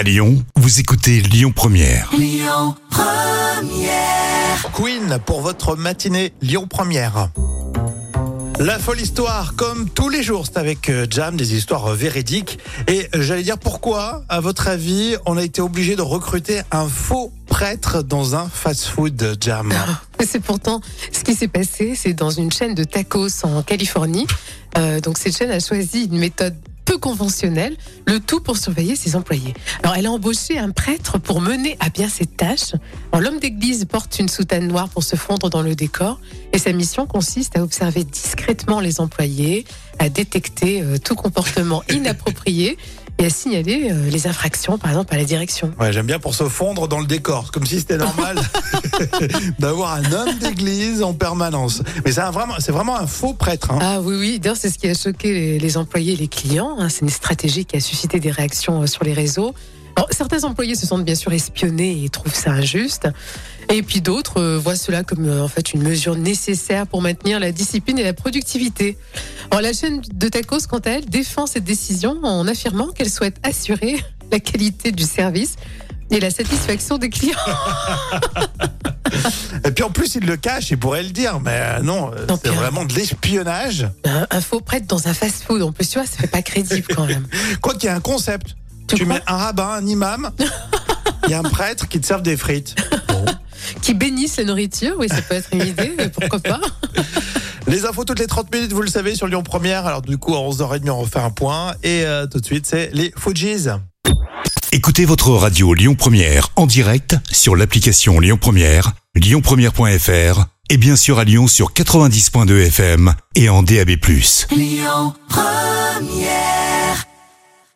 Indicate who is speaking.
Speaker 1: À Lyon, vous écoutez Lyon Première.
Speaker 2: Queen pour votre matinée Lyon Première. La folle histoire, comme tous les jours, c'est avec euh, Jam, des histoires véridiques. Et euh, j'allais dire pourquoi, à votre avis, on a été obligé de recruter un faux prêtre dans un fast-food Jam?
Speaker 3: C'est pourtant ce qui s'est passé. C'est dans une chaîne de tacos en Californie. Euh, donc cette chaîne a choisi une méthode peu conventionnelle, le tout pour surveiller ses employés. Alors elle a embauché un prêtre pour mener à bien ses tâches. L'homme d'église porte une soutane noire pour se fondre dans le décor et sa mission consiste à observer discrètement les employés, à détecter euh, tout comportement inapproprié et à signaler euh, les infractions, par exemple à la direction.
Speaker 2: Ouais, j'aime bien pour se fondre dans le décor, comme si c'était normal d'avoir un homme d'église en permanence. Mais c'est vraiment, c'est vraiment un faux prêtre. hein.
Speaker 3: Ah oui, oui. D'ailleurs, c'est ce qui a choqué les, les employés et les clients. hein. C'est une stratégie qui a suscité des réactions euh, sur les réseaux. Alors, certains employés se sentent bien sûr espionnés et trouvent ça injuste. Et puis d'autres euh, voient cela comme euh, en fait une mesure nécessaire pour maintenir la discipline et la productivité. Alors, la chaîne de tacos, quant à elle, défend cette décision en affirmant qu'elle souhaite assurer la qualité du service et la satisfaction des clients.
Speaker 2: Et puis en plus, il le cache, il pourrait le dire, mais euh, non, c'est vraiment de l'espionnage.
Speaker 3: Un, un faux prêtre dans un fast-food, en plus, tu vois, ça fait pas crédible quand même.
Speaker 2: Quoi qu'il y a un concept.
Speaker 3: Tu
Speaker 2: mets un rabbin, un imam, il y a un prêtre qui te serve des frites. Bon.
Speaker 3: Qui bénissent la nourriture, oui, ça peut être une idée, mais pourquoi pas.
Speaker 2: Les infos toutes les 30 minutes, vous le savez, sur Lyon Première. Alors du coup, à 11h30, on refait un point. Et euh, tout de suite, c'est les Fujis.
Speaker 1: Écoutez votre radio Lyon Première en direct sur l'application Lyon Première, lyonpremière.fr et bien sûr à Lyon sur 90.2 FM et en DAB+.